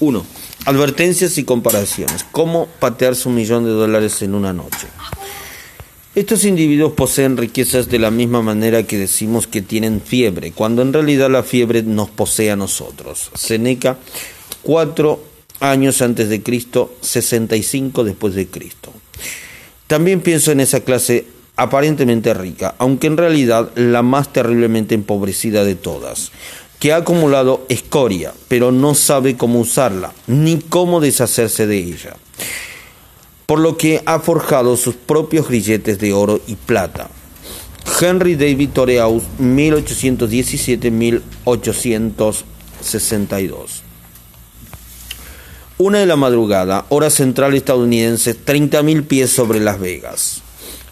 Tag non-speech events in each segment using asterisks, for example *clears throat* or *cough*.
1. Advertencias y comparaciones. ¿Cómo patearse un millón de dólares en una noche? Estos individuos poseen riquezas de la misma manera que decimos que tienen fiebre, cuando en realidad la fiebre nos posee a nosotros. Seneca, 4 años antes de Cristo, 65 después de Cristo. También pienso en esa clase aparentemente rica, aunque en realidad la más terriblemente empobrecida de todas, que ha acumulado escoria, pero no sabe cómo usarla, ni cómo deshacerse de ella, por lo que ha forjado sus propios grilletes de oro y plata. Henry David Thoreau, 1817-1862. Una de la madrugada, hora central estadounidense, 30.000 pies sobre Las Vegas.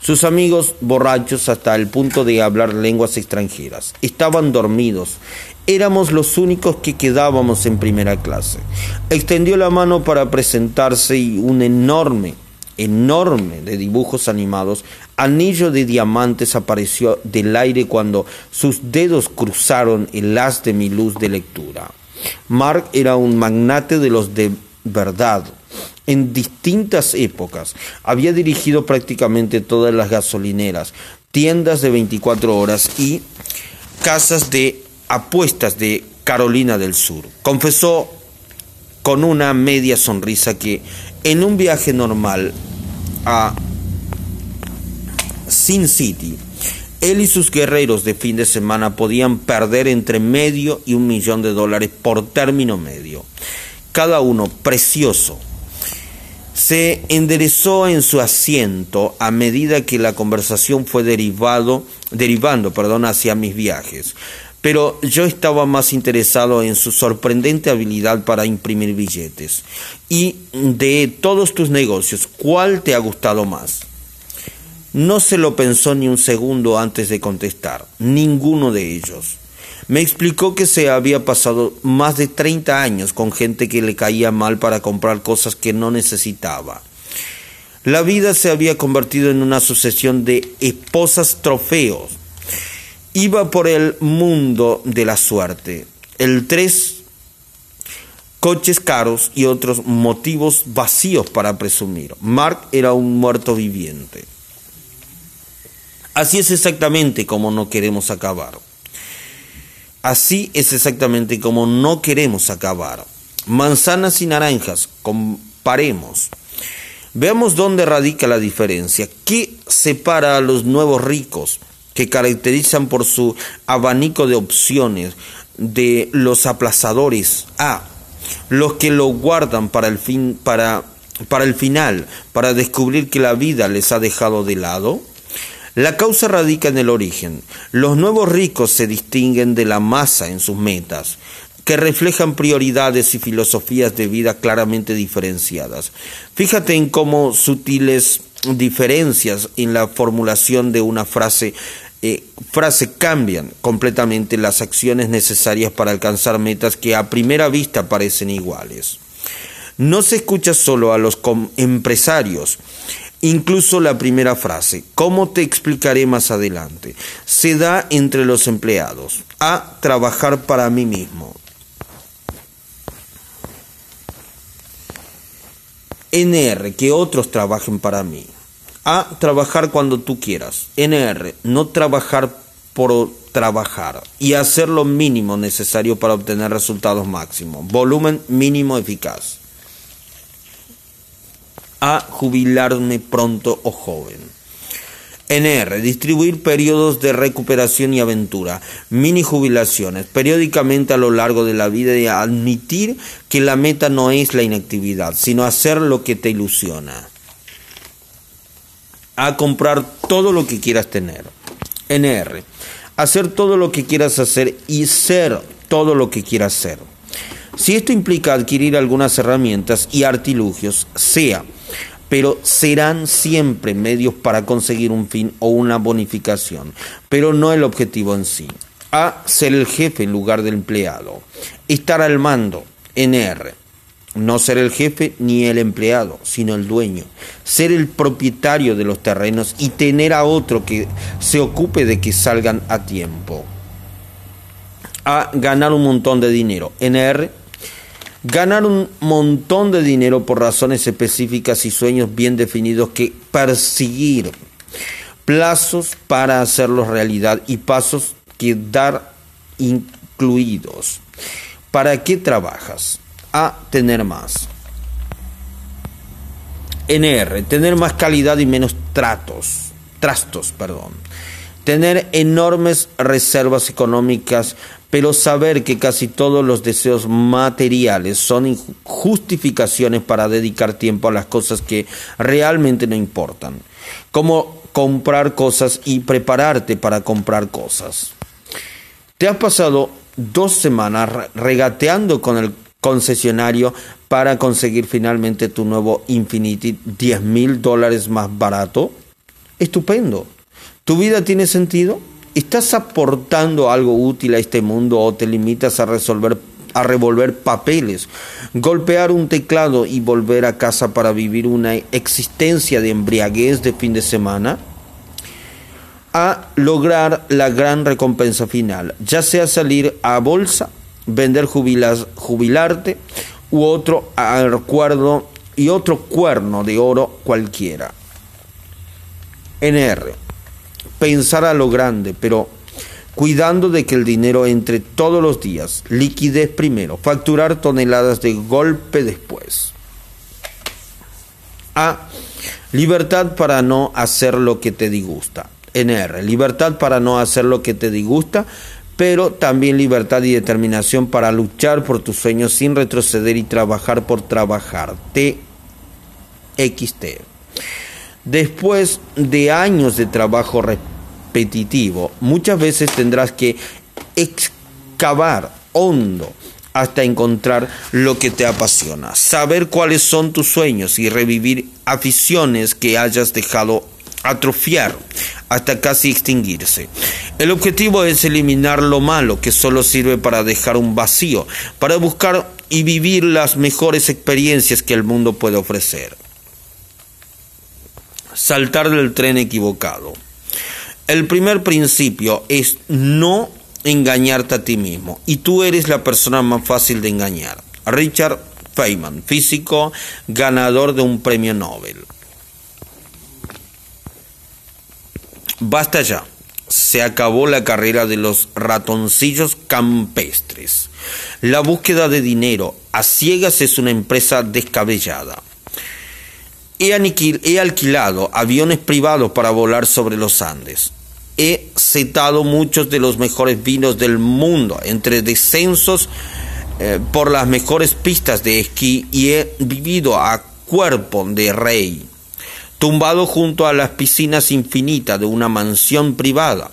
Sus amigos, borrachos hasta el punto de hablar lenguas extranjeras, estaban dormidos. Éramos los únicos que quedábamos en primera clase. Extendió la mano para presentarse y un enorme, enorme de dibujos animados, anillo de diamantes apareció del aire cuando sus dedos cruzaron el haz de mi luz de lectura. Mark era un magnate de los de verdad, en distintas épocas. Había dirigido prácticamente todas las gasolineras, tiendas de 24 horas y casas de apuestas de Carolina del Sur. Confesó con una media sonrisa que en un viaje normal a Sin City, él y sus guerreros de fin de semana podían perder entre medio y un millón de dólares por término medio, cada uno precioso, se enderezó en su asiento a medida que la conversación fue derivado, derivando perdón, hacia mis viajes. Pero yo estaba más interesado en su sorprendente habilidad para imprimir billetes. Y de todos tus negocios, ¿cuál te ha gustado más? No se lo pensó ni un segundo antes de contestar. Ninguno de ellos. Me explicó que se había pasado más de 30 años con gente que le caía mal para comprar cosas que no necesitaba. La vida se había convertido en una sucesión de esposas trofeos. Iba por el mundo de la suerte. El tres coches caros y otros motivos vacíos para presumir. Mark era un muerto viviente. Así es exactamente como no queremos acabar. Así es exactamente como no queremos acabar. Manzanas y naranjas, comparemos. Veamos dónde radica la diferencia. ¿Qué separa a los nuevos ricos, que caracterizan por su abanico de opciones, de los aplazadores A, los que lo guardan para el, fin, para, para el final, para descubrir que la vida les ha dejado de lado? La causa radica en el origen. Los nuevos ricos se distinguen de la masa en sus metas, que reflejan prioridades y filosofías de vida claramente diferenciadas. Fíjate en cómo sutiles diferencias en la formulación de una frase eh, frase cambian completamente las acciones necesarias para alcanzar metas que a primera vista parecen iguales. No se escucha solo a los empresarios, Incluso la primera frase, ¿cómo te explicaré más adelante? Se da entre los empleados. A. Trabajar para mí mismo. NR, que otros trabajen para mí. A. Trabajar cuando tú quieras. NR, no trabajar por trabajar y hacer lo mínimo necesario para obtener resultados máximos. Volumen mínimo eficaz a jubilarme pronto o joven. NR, distribuir periodos de recuperación y aventura, mini jubilaciones, periódicamente a lo largo de la vida y admitir que la meta no es la inactividad, sino hacer lo que te ilusiona. A comprar todo lo que quieras tener. NR, hacer todo lo que quieras hacer y ser todo lo que quieras ser. Si esto implica adquirir algunas herramientas y artilugios, sea pero serán siempre medios para conseguir un fin o una bonificación, pero no el objetivo en sí. A. Ser el jefe en lugar del empleado. Estar al mando. NR. No ser el jefe ni el empleado, sino el dueño. Ser el propietario de los terrenos y tener a otro que se ocupe de que salgan a tiempo. A. Ganar un montón de dinero. NR. Ganar un montón de dinero por razones específicas y sueños bien definidos que perseguir. Plazos para hacerlos realidad y pasos que dar incluidos. ¿Para qué trabajas? A. Tener más. NR. Tener más calidad y menos tratos. Trastos, perdón. Tener enormes reservas económicas, pero saber que casi todos los deseos materiales son justificaciones para dedicar tiempo a las cosas que realmente no importan. Como comprar cosas y prepararte para comprar cosas. Te has pasado dos semanas regateando con el concesionario para conseguir finalmente tu nuevo Infinity 10 mil dólares más barato? Estupendo. ¿Tu vida tiene sentido? ¿Estás aportando algo útil a este mundo o te limitas a resolver a revolver papeles, golpear un teclado y volver a casa para vivir una existencia de embriaguez de fin de semana? A lograr la gran recompensa final, ya sea salir a bolsa, vender jubilas, jubilarte u otro acuerdo y otro cuerno de oro cualquiera. NR. Pensar a lo grande, pero cuidando de que el dinero entre todos los días. Liquidez primero, facturar toneladas de golpe después. A. Libertad para no hacer lo que te disgusta. NR. Libertad para no hacer lo que te disgusta, pero también libertad y determinación para luchar por tus sueños sin retroceder y trabajar por trabajar. TXT. Después de años de trabajo repetitivo, muchas veces tendrás que excavar hondo hasta encontrar lo que te apasiona, saber cuáles son tus sueños y revivir aficiones que hayas dejado atrofiar hasta casi extinguirse. El objetivo es eliminar lo malo que solo sirve para dejar un vacío, para buscar y vivir las mejores experiencias que el mundo puede ofrecer. Saltar del tren equivocado. El primer principio es no engañarte a ti mismo y tú eres la persona más fácil de engañar. Richard Feynman, físico, ganador de un premio Nobel. Basta ya. Se acabó la carrera de los ratoncillos campestres. La búsqueda de dinero a ciegas es una empresa descabellada. He, alquilado aviones privados para volar sobre los Andes. He cetado muchos de los mejores vinos del mundo entre descensos eh, por las mejores pistas de esquí y he vivido a cuerpo de rey tumbado junto a las piscinas infinitas de una mansión privada.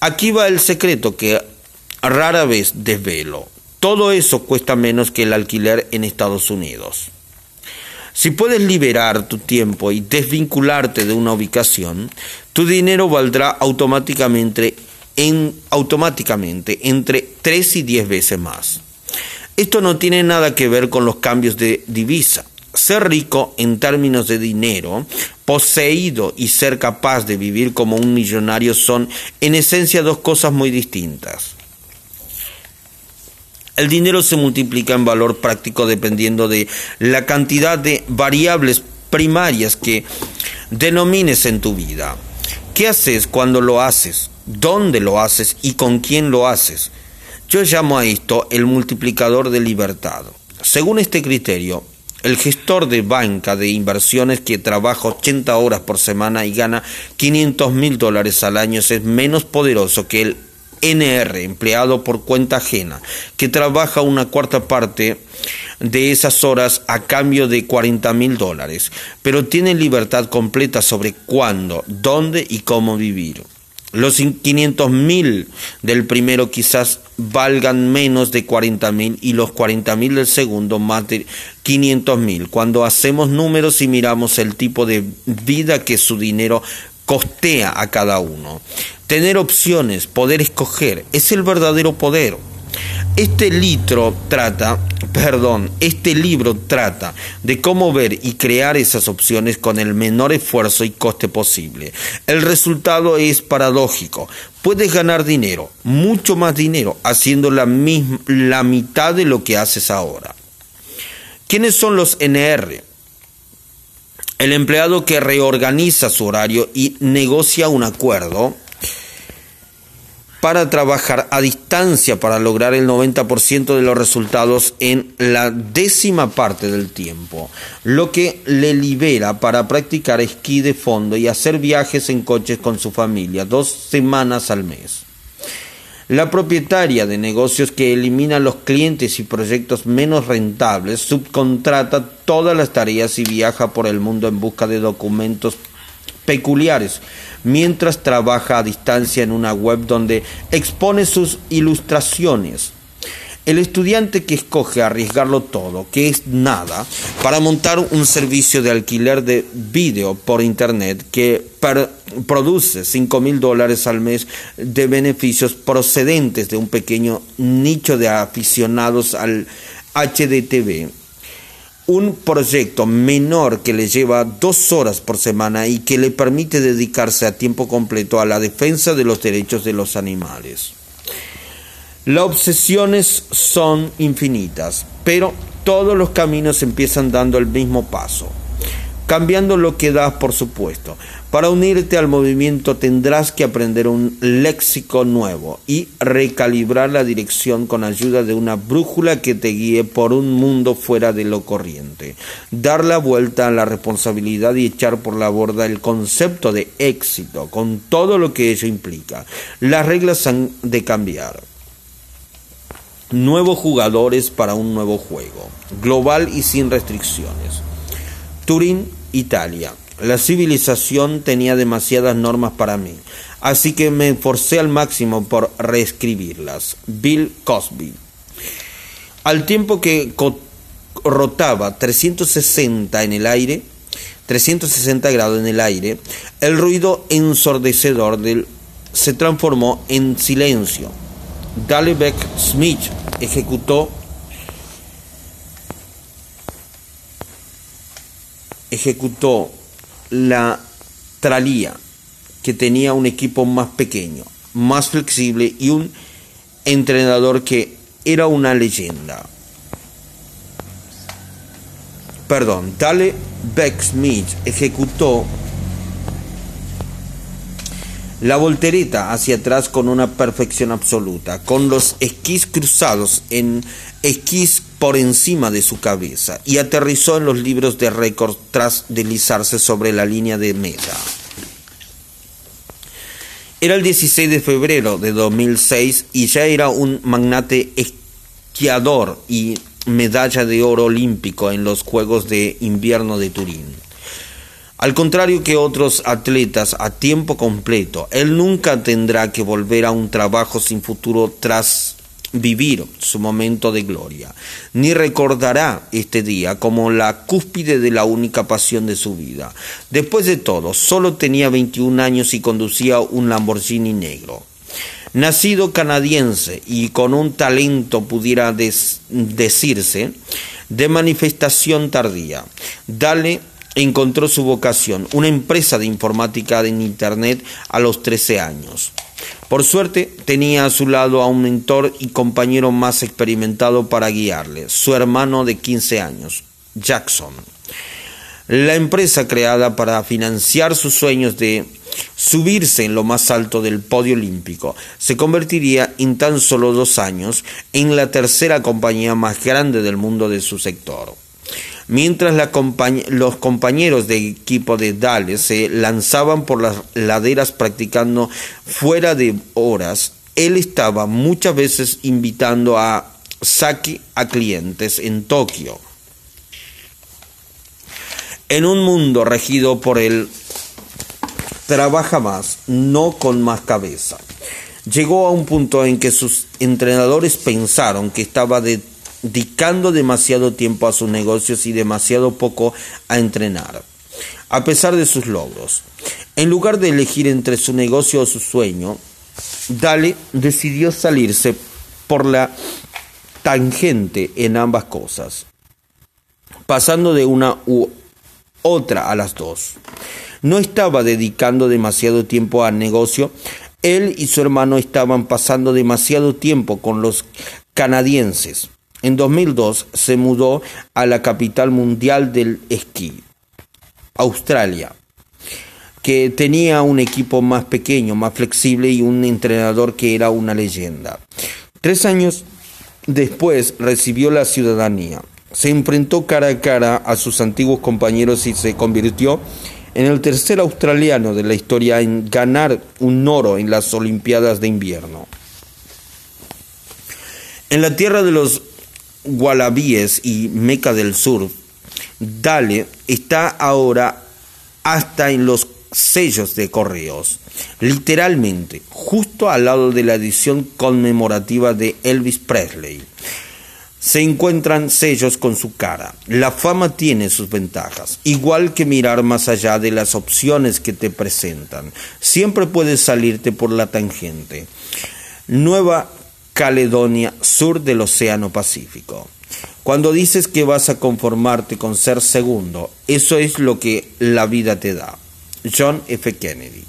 Aquí va el secreto que rara vez desvelo. Todo eso cuesta menos que el alquiler en Estados Unidos. Si puedes liberar tu tiempo y desvincularte de una ubicación, tu dinero valdrá automáticamente, en, automáticamente entre 3 y 10 veces más. Esto no tiene nada que ver con los cambios de divisa. Ser rico en términos de dinero, poseído y ser capaz de vivir como un millonario son en esencia dos cosas muy distintas. El dinero se multiplica en valor práctico dependiendo de la cantidad de variables primarias que denomines en tu vida. ¿Qué haces cuando lo haces? ¿Dónde lo haces y con quién lo haces? Yo llamo a esto el multiplicador de libertad. Según este criterio, el gestor de banca de inversiones que trabaja 80 horas por semana y gana 500 mil dólares al año es menos poderoso que el NR, empleado por cuenta ajena, que trabaja una cuarta parte de esas horas a cambio de 40 mil dólares, pero tiene libertad completa sobre cuándo, dónde y cómo vivir. Los 500 mil del primero quizás valgan menos de 40 mil y los 40 mil del segundo más de 500 mil. Cuando hacemos números y miramos el tipo de vida que su dinero costea a cada uno. Tener opciones, poder escoger, es el verdadero poder. Este litro trata, perdón, este libro trata de cómo ver y crear esas opciones con el menor esfuerzo y coste posible. El resultado es paradójico. Puedes ganar dinero, mucho más dinero, haciendo la, la mitad de lo que haces ahora. ¿Quiénes son los NR? El empleado que reorganiza su horario y negocia un acuerdo para trabajar a distancia para lograr el 90% de los resultados en la décima parte del tiempo, lo que le libera para practicar esquí de fondo y hacer viajes en coches con su familia dos semanas al mes. La propietaria de negocios que elimina los clientes y proyectos menos rentables subcontrata todas las tareas y viaja por el mundo en busca de documentos peculiares, mientras trabaja a distancia en una web donde expone sus ilustraciones. El estudiante que escoge arriesgarlo todo, que es nada, para montar un servicio de alquiler de vídeo por internet que produce 5 mil dólares al mes de beneficios procedentes de un pequeño nicho de aficionados al HDTV un proyecto menor que le lleva dos horas por semana y que le permite dedicarse a tiempo completo a la defensa de los derechos de los animales. Las obsesiones son infinitas, pero todos los caminos empiezan dando el mismo paso cambiando lo que das por supuesto. Para unirte al movimiento tendrás que aprender un léxico nuevo y recalibrar la dirección con ayuda de una brújula que te guíe por un mundo fuera de lo corriente. Dar la vuelta a la responsabilidad y echar por la borda el concepto de éxito con todo lo que ello implica. Las reglas han de cambiar nuevos jugadores para un nuevo juego, global y sin restricciones. Turín Italia. La civilización tenía demasiadas normas para mí, así que me esforcé al máximo por reescribirlas. Bill Cosby. Al tiempo que rotaba 360 en el aire, 360 grados en el aire, el ruido ensordecedor se transformó en silencio. Dallebeck Smith ejecutó ejecutó la Tralía, que tenía un equipo más pequeño, más flexible y un entrenador que era una leyenda. Perdón, Dale Beck-Smith ejecutó la voltereta hacia atrás con una perfección absoluta, con los esquís cruzados en esquís por encima de su cabeza y aterrizó en los libros de récord tras deslizarse sobre la línea de meta. Era el 16 de febrero de 2006 y ya era un magnate esquiador y medalla de oro olímpico en los Juegos de Invierno de Turín. Al contrario que otros atletas a tiempo completo, él nunca tendrá que volver a un trabajo sin futuro tras vivir su momento de gloria, ni recordará este día como la cúspide de la única pasión de su vida. Después de todo, solo tenía 21 años y conducía un Lamborghini negro. Nacido canadiense y con un talento pudiera decirse de manifestación tardía, Dale encontró su vocación, una empresa de informática en Internet a los 13 años. Por suerte tenía a su lado a un mentor y compañero más experimentado para guiarle, su hermano de 15 años, Jackson. La empresa creada para financiar sus sueños de subirse en lo más alto del podio olímpico se convertiría en tan solo dos años en la tercera compañía más grande del mundo de su sector. Mientras los compañeros de equipo de Dale se lanzaban por las laderas practicando fuera de horas, él estaba muchas veces invitando a Saki a clientes en Tokio. En un mundo regido por él, trabaja más, no con más cabeza. Llegó a un punto en que sus entrenadores pensaron que estaba de dedicando demasiado tiempo a sus negocios y demasiado poco a entrenar, a pesar de sus logros. En lugar de elegir entre su negocio o su sueño, Dale decidió salirse por la tangente en ambas cosas, pasando de una u otra a las dos. No estaba dedicando demasiado tiempo al negocio, él y su hermano estaban pasando demasiado tiempo con los canadienses. En 2002 se mudó a la capital mundial del esquí, Australia, que tenía un equipo más pequeño, más flexible y un entrenador que era una leyenda. Tres años después recibió la ciudadanía. Se enfrentó cara a cara a sus antiguos compañeros y se convirtió en el tercer australiano de la historia en ganar un oro en las Olimpiadas de invierno. En la tierra de los Wallabies y Meca del Sur, Dale está ahora hasta en los sellos de correos, literalmente, justo al lado de la edición conmemorativa de Elvis Presley se encuentran sellos con su cara. La fama tiene sus ventajas, igual que mirar más allá de las opciones que te presentan. Siempre puedes salirte por la tangente. Nueva Caledonia, sur del Océano Pacífico. Cuando dices que vas a conformarte con ser segundo, eso es lo que la vida te da. John F. Kennedy.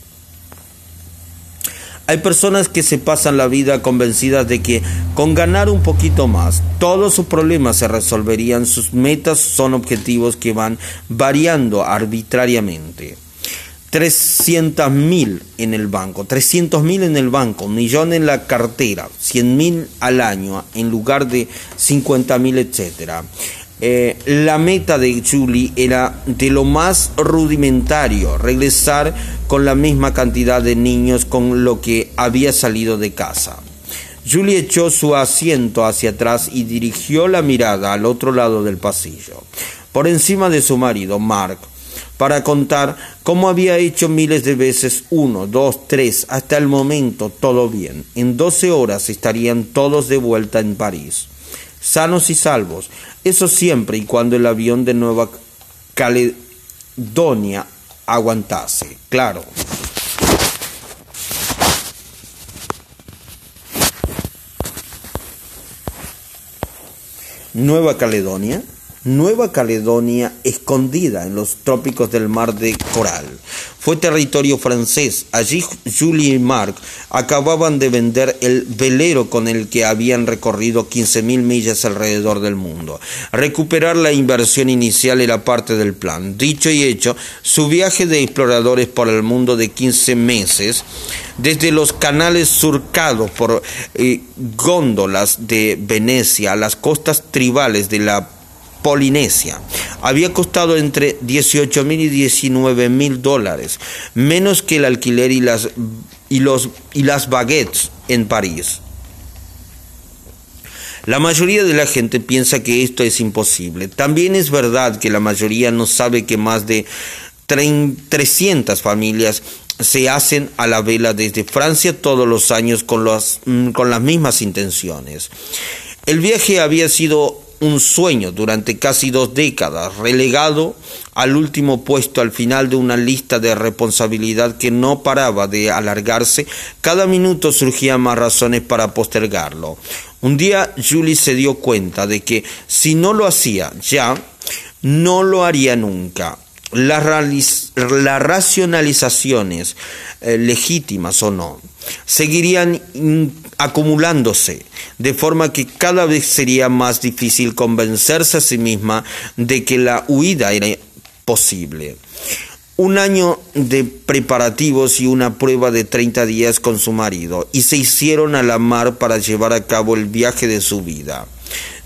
Hay personas que se pasan la vida convencidas de que con ganar un poquito más, todos sus problemas se resolverían. Sus metas son objetivos que van variando arbitrariamente. 300 mil en el banco, 300 mil en el banco, un millón en la cartera, 100 mil al año en lugar de 50 mil, etcétera. Eh, la meta de Julie era de lo más rudimentario, regresar con la misma cantidad de niños con lo que había salido de casa. Julie echó su asiento hacia atrás y dirigió la mirada al otro lado del pasillo, por encima de su marido, Mark, para contar cómo había hecho miles de veces uno, dos, tres, hasta el momento todo bien. En doce horas estarían todos de vuelta en París sanos y salvos. Eso siempre y cuando el avión de Nueva Caledonia aguantase, claro. Nueva Caledonia Nueva Caledonia, escondida en los trópicos del mar de Coral. Fue territorio francés. Allí Julie y Mark acababan de vender el velero con el que habían recorrido 15.000 millas alrededor del mundo. Recuperar la inversión inicial era parte del plan. Dicho y hecho, su viaje de exploradores por el mundo de 15 meses, desde los canales surcados por eh, góndolas de Venecia a las costas tribales de la Polinesia. Había costado entre 18 mil y 19 mil dólares, menos que el alquiler y las, y, los, y las baguettes en París. La mayoría de la gente piensa que esto es imposible. También es verdad que la mayoría no sabe que más de 300 familias se hacen a la vela desde Francia todos los años con, mm, con las mismas intenciones. El viaje había sido un sueño durante casi dos décadas, relegado al último puesto al final de una lista de responsabilidad que no paraba de alargarse, cada minuto surgían más razones para postergarlo. Un día Julie se dio cuenta de que si no lo hacía ya, no lo haría nunca. Las, racionalizaciones, eh, legítimas o no, seguirían acumulándose, de forma que cada vez sería más difícil convencerse a sí misma de que la huida era posible. Un año de preparativos y una prueba de 30 días con su marido, y se hicieron a la mar para llevar a cabo el viaje de su vida.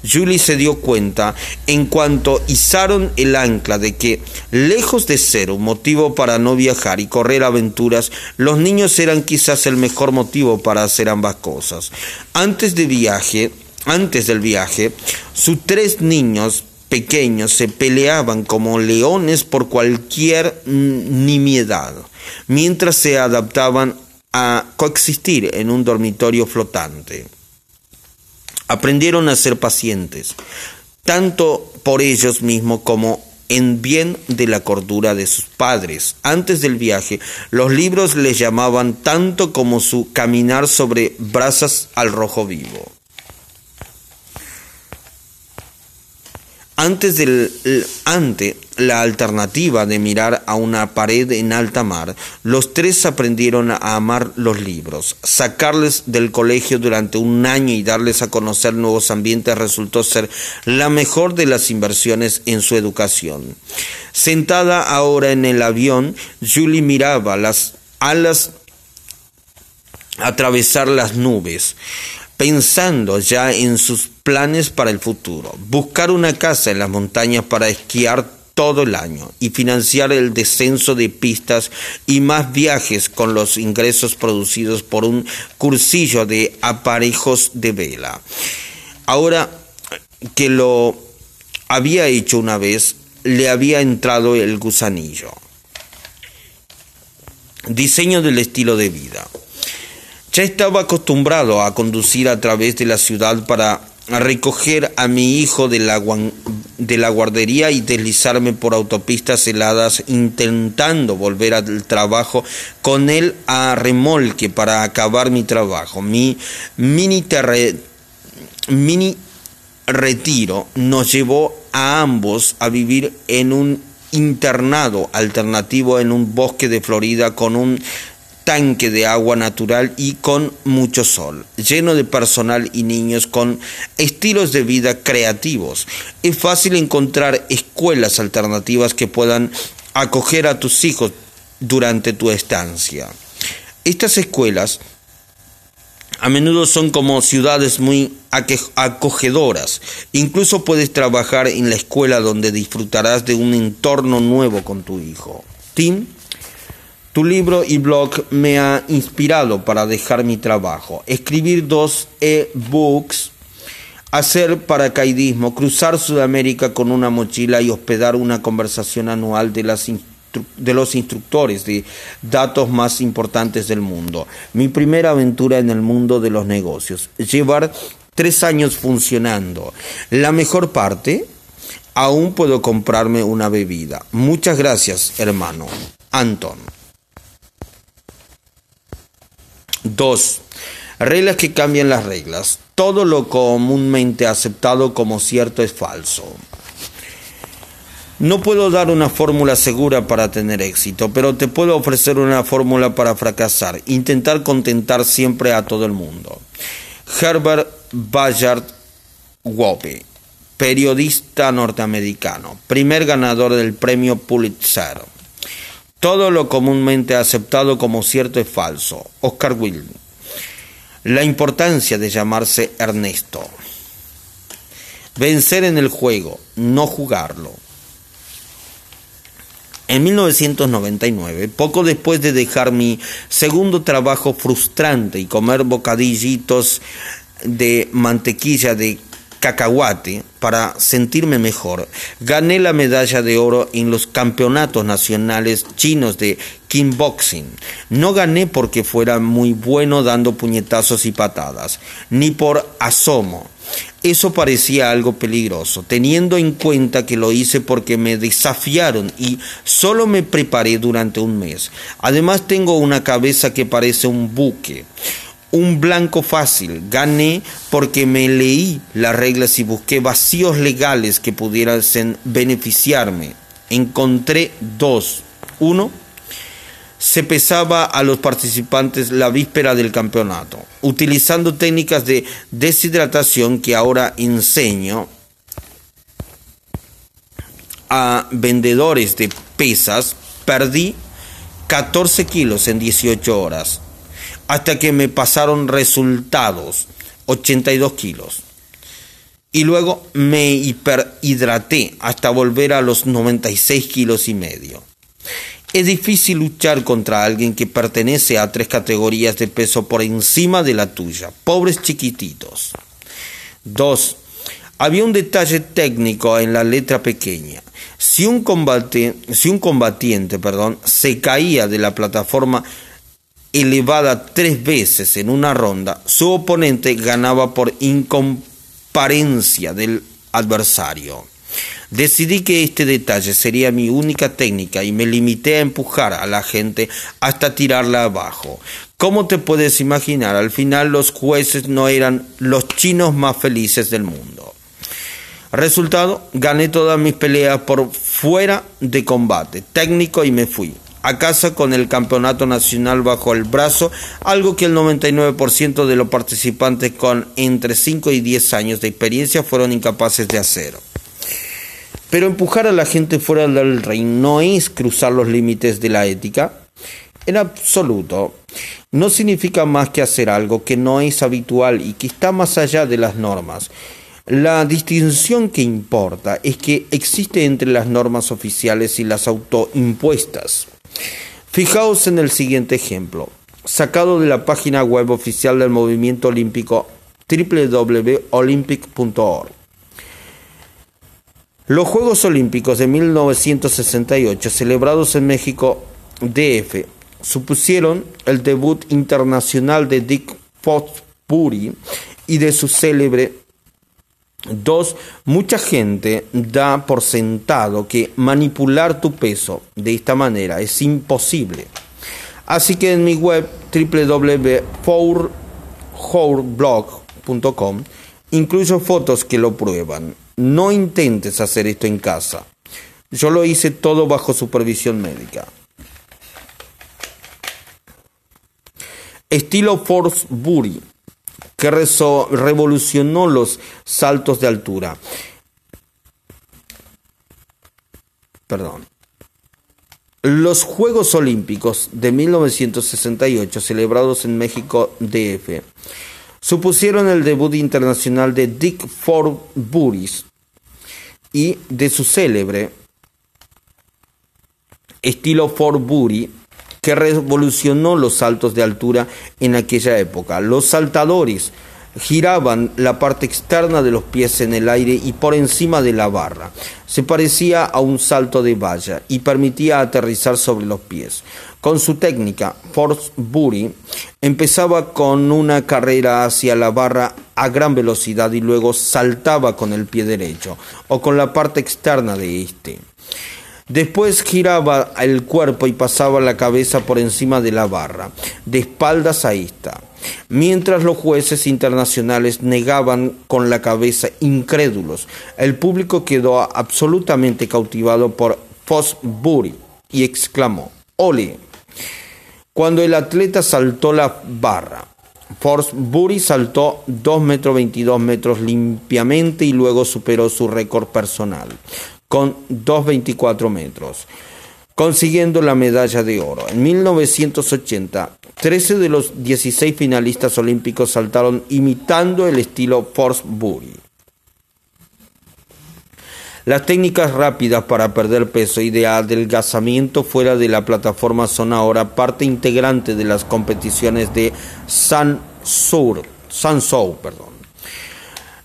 Julie se dio cuenta en cuanto izaron el ancla de que, lejos de ser un motivo para no viajar y correr aventuras, los niños eran quizás el mejor motivo para hacer ambas cosas. Antes viaje, antes del viaje, sus tres niños pequeños se peleaban como leones por cualquier nimiedad, mientras se adaptaban a coexistir en un dormitorio flotante. Aprendieron a ser pacientes, tanto por ellos mismos como en bien de la cordura de sus padres. Antes del viaje, los libros les llamaban tanto como su caminar sobre brasas al rojo vivo. Antes del, ante la alternativa de mirar a una pared en alta mar, los tres aprendieron a amar los libros. Sacarles del colegio durante un año y darles a conocer nuevos ambientes resultó ser la mejor de las inversiones en su educación. Sentada ahora en el avión, Julie miraba las alas atravesar las nubes pensando ya en sus planes para el futuro, buscar una casa en las montañas para esquiar todo el año y financiar el descenso de pistas y más viajes con los ingresos producidos por un cursillo de aparejos de vela. Ahora que lo había hecho una vez, le había entrado el gusanillo. Diseño del estilo de vida. Ya estaba acostumbrado a conducir a través de la ciudad para recoger a mi hijo de la, de la guardería y deslizarme por autopistas heladas intentando volver al trabajo con él a remolque para acabar mi trabajo. Mi mini retiro nos llevó a ambos a vivir en un internado alternativo en un bosque de Florida con un tanque de agua natural y con mucho sol, lleno de personal y niños con estilos de vida creativos. Es fácil encontrar escuelas alternativas que puedan acoger a tus hijos durante tu estancia. Estas escuelas a menudo son como ciudades muy acogedoras. Incluso puedes trabajar en la escuela donde disfrutarás de un entorno nuevo con tu hijo. Tim tu libro y blog me ha inspirado para dejar mi trabajo, escribir dos e-books, hacer paracaidismo, cruzar Sudamérica con una mochila y hospedar una conversación anual de, las de los instructores de datos más importantes del mundo. Mi primera aventura en el mundo de los negocios. Llevar tres años funcionando. La mejor parte, aún puedo comprarme una bebida. Muchas gracias, hermano. Anton. 2. Reglas que cambian las reglas. Todo lo comúnmente aceptado como cierto es falso. No puedo dar una fórmula segura para tener éxito, pero te puedo ofrecer una fórmula para fracasar. Intentar contentar siempre a todo el mundo. Herbert Bayard Wope, periodista norteamericano, primer ganador del premio Pulitzer. Todo lo comúnmente aceptado como cierto es falso. Oscar Wilde. La importancia de llamarse Ernesto. Vencer en el juego, no jugarlo. En 1999, poco después de dejar mi segundo trabajo frustrante y comer bocadillitos de mantequilla de cacahuate para sentirme mejor. Gané la medalla de oro en los campeonatos nacionales chinos de kickboxing. No gané porque fuera muy bueno dando puñetazos y patadas, ni por asomo. Eso parecía algo peligroso, teniendo en cuenta que lo hice porque me desafiaron y solo me preparé durante un mes. Además tengo una cabeza que parece un buque un blanco fácil. Gané porque me leí las reglas y busqué vacíos legales que pudieran beneficiarme. Encontré dos. Uno, se pesaba a los participantes la víspera del campeonato, utilizando técnicas de deshidratación que ahora enseño a vendedores de pesas. Perdí 14 kilos en 18 horas hasta que me pasaron resultados, 82 kilos. Y luego me hiperhidraté hasta volver a los 96 kilos y medio. Es difícil luchar contra alguien que pertenece a tres categorías de peso por encima de la tuya. Pobres chiquititos. 2. Había un detalle técnico en la letra pequeña. Si un, combate, si un combatiente perdón, se caía de la plataforma elevada tres veces en una ronda, su oponente ganaba por incomparencia del adversario. Decidí que este detalle sería mi única técnica y me limité a empujar a la gente hasta tirarla abajo. Como te puedes imaginar, al final los jueces no eran los chinos más felices del mundo. Resultado, gané todas mis peleas por fuera de combate técnico y me fui a casa con el campeonato nacional bajo el brazo, algo que el 99% de los participantes con entre 5 y 10 años de experiencia fueron incapaces de hacer. Pero empujar a la gente fuera del ring no es cruzar los límites de la ética. En absoluto. No significa más que hacer algo que no es habitual y que está más allá de las normas. La distinción que importa es que existe entre las normas oficiales y las autoimpuestas. Fijaos en el siguiente ejemplo, sacado de la página web oficial del movimiento olímpico www.olympic.org. Los Juegos Olímpicos de 1968, celebrados en México DF, supusieron el debut internacional de Dick Fosbury y de su célebre Dos, mucha gente da por sentado que manipular tu peso de esta manera es imposible. Así que en mi web www.fourblog.com incluyo fotos que lo prueban. No intentes hacer esto en casa. Yo lo hice todo bajo supervisión médica. Estilo Force Bury que revolucionó los saltos de altura. Perdón. Los Juegos Olímpicos de 1968, celebrados en México DF, supusieron el debut internacional de Dick Ford Buris y de su célebre estilo Ford Bury que revolucionó los saltos de altura en aquella época. Los saltadores giraban la parte externa de los pies en el aire y por encima de la barra. Se parecía a un salto de valla y permitía aterrizar sobre los pies. Con su técnica, Bury empezaba con una carrera hacia la barra a gran velocidad y luego saltaba con el pie derecho o con la parte externa de este. Después giraba el cuerpo y pasaba la cabeza por encima de la barra, de espaldas a esta, mientras los jueces internacionales negaban con la cabeza incrédulos. El público quedó absolutamente cautivado por Fosbury y exclamó, ¡Ole! Cuando el atleta saltó la barra, Fosbury saltó 2 metros 22 metros limpiamente y luego superó su récord personal con 2,24 metros, consiguiendo la medalla de oro. En 1980, 13 de los 16 finalistas olímpicos saltaron imitando el estilo Bury. Las técnicas rápidas para perder peso y de adelgazamiento fuera de la plataforma son ahora parte integrante de las competiciones de San Sansou, perdón.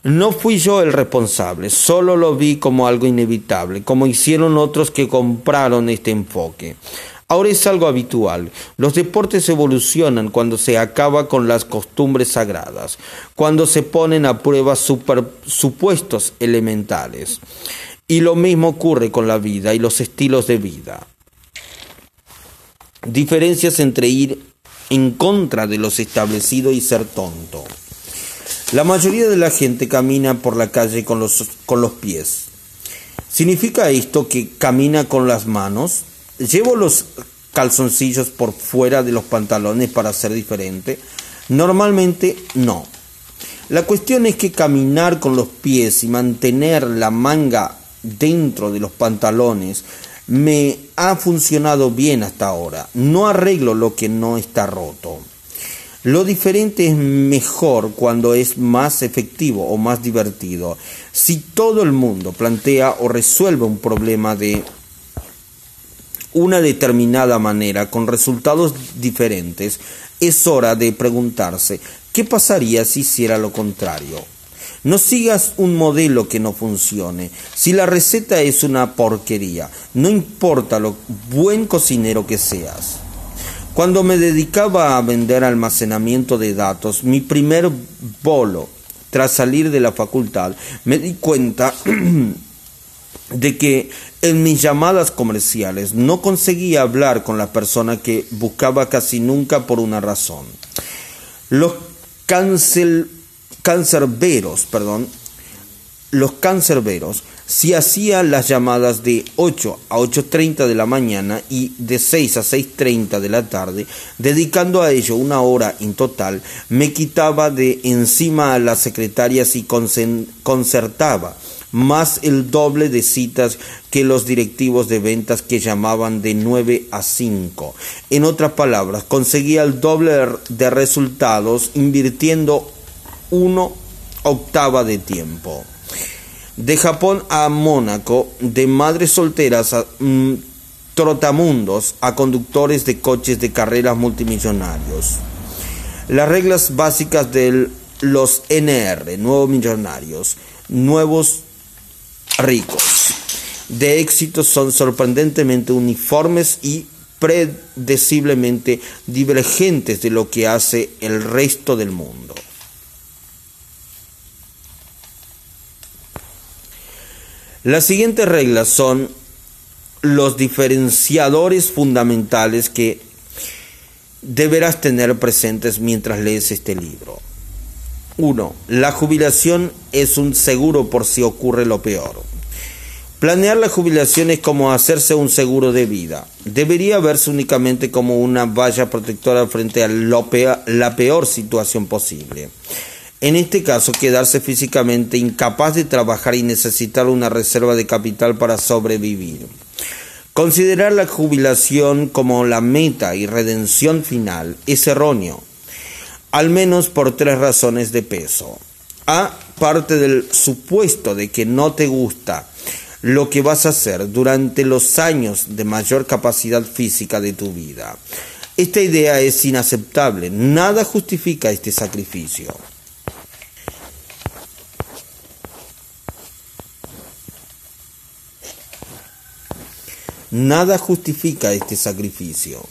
No fui yo el responsable, solo lo vi como algo inevitable, como hicieron otros que compraron este enfoque. Ahora es algo habitual. Los deportes evolucionan cuando se acaba con las costumbres sagradas, cuando se ponen a prueba supuestos elementales. Y lo mismo ocurre con la vida y los estilos de vida. Diferencias entre ir en contra de los establecido y ser tonto. La mayoría de la gente camina por la calle con los, con los pies. ¿Significa esto que camina con las manos? ¿Llevo los calzoncillos por fuera de los pantalones para ser diferente? Normalmente no. La cuestión es que caminar con los pies y mantener la manga dentro de los pantalones me ha funcionado bien hasta ahora. No arreglo lo que no está roto. Lo diferente es mejor cuando es más efectivo o más divertido. Si todo el mundo plantea o resuelve un problema de una determinada manera con resultados diferentes, es hora de preguntarse qué pasaría si hiciera lo contrario. No sigas un modelo que no funcione. Si la receta es una porquería, no importa lo buen cocinero que seas. Cuando me dedicaba a vender almacenamiento de datos, mi primer bolo tras salir de la facultad, me di cuenta *clears throat* de que en mis llamadas comerciales no conseguía hablar con la persona que buscaba casi nunca por una razón. Los cancerberos, perdón, los cancerberos si hacía las llamadas de 8 a 8.30 de la mañana y de 6 a 6.30 de la tarde, dedicando a ello una hora en total, me quitaba de encima a las secretarias y concertaba más el doble de citas que los directivos de ventas que llamaban de 9 a 5. En otras palabras, conseguía el doble de resultados invirtiendo uno octava de tiempo. De Japón a Mónaco, de madres solteras a mm, trotamundos a conductores de coches de carreras multimillonarios. Las reglas básicas de los NR, nuevos millonarios, nuevos ricos, de éxito son sorprendentemente uniformes y predeciblemente divergentes de lo que hace el resto del mundo. Las siguientes reglas son los diferenciadores fundamentales que deberás tener presentes mientras lees este libro. 1. La jubilación es un seguro por si ocurre lo peor. Planear la jubilación es como hacerse un seguro de vida. Debería verse únicamente como una valla protectora frente a la peor situación posible. En este caso, quedarse físicamente incapaz de trabajar y necesitar una reserva de capital para sobrevivir. Considerar la jubilación como la meta y redención final es erróneo, al menos por tres razones de peso. A. Parte del supuesto de que no te gusta lo que vas a hacer durante los años de mayor capacidad física de tu vida. Esta idea es inaceptable, nada justifica este sacrificio. Nada justifica este sacrificio.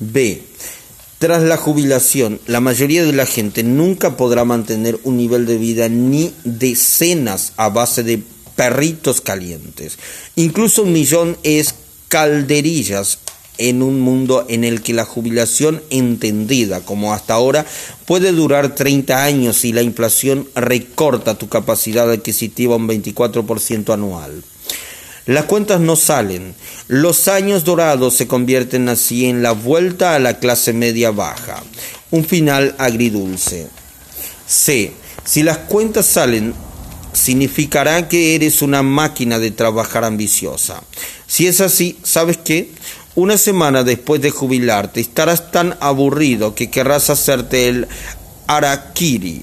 B. Tras la jubilación, la mayoría de la gente nunca podrá mantener un nivel de vida ni de cenas a base de perritos calientes. Incluso un millón es calderillas en un mundo en el que la jubilación entendida como hasta ahora puede durar 30 años y la inflación recorta tu capacidad adquisitiva un 24% anual. Las cuentas no salen. Los años dorados se convierten así en la vuelta a la clase media baja. Un final agridulce. C. Si las cuentas salen, significará que eres una máquina de trabajar ambiciosa. Si es así, ¿sabes qué? Una semana después de jubilarte estarás tan aburrido que querrás hacerte el arakiri.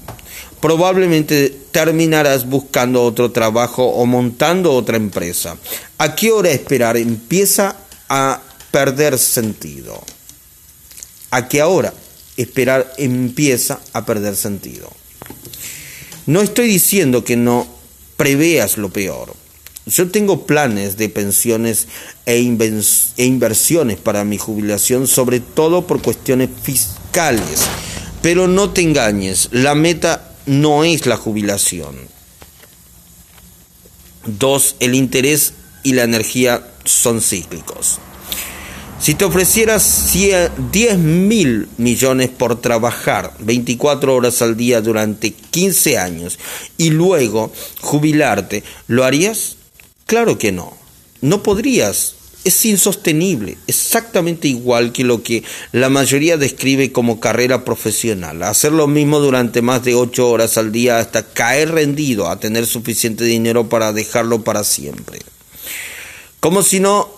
Probablemente terminarás buscando otro trabajo o montando otra empresa. ¿A qué hora esperar empieza a perder sentido? ¿A qué hora esperar empieza a perder sentido? No estoy diciendo que no preveas lo peor yo tengo planes de pensiones e, e, inversiones para mi jubilación, sobre todo por cuestiones fiscales. Pero no te engañes, la meta no es la jubilación. Dos, el interés y la energía son cíclicos. Si te ofrecieras 10 mil millones por trabajar 24 horas al día durante 15 años y luego jubilarte, ¿lo harías? Claro que no. No podrías. Es insostenible, exactamente igual que lo que la mayoría describe como carrera profesional. Hacer lo mismo durante más de ocho horas al día hasta caer rendido a tener suficiente dinero para dejarlo para siempre. Como si no,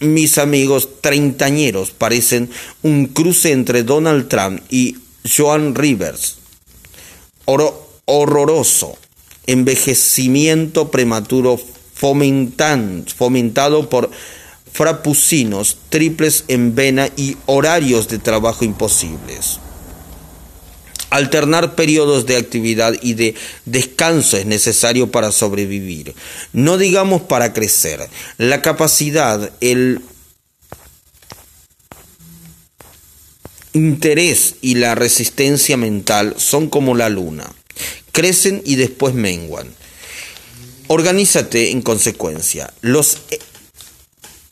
mis amigos treintañeros parecen un cruce entre Donald Trump y Joan Rivers. horroroso. Envejecimiento prematuro fomentado por frapucinos, triples en vena y horarios de trabajo imposibles. Alternar periodos de actividad y de descanso es necesario para sobrevivir, no digamos para crecer. La capacidad, el interés y la resistencia mental son como la luna, crecen y después menguan. Organízate en consecuencia. Los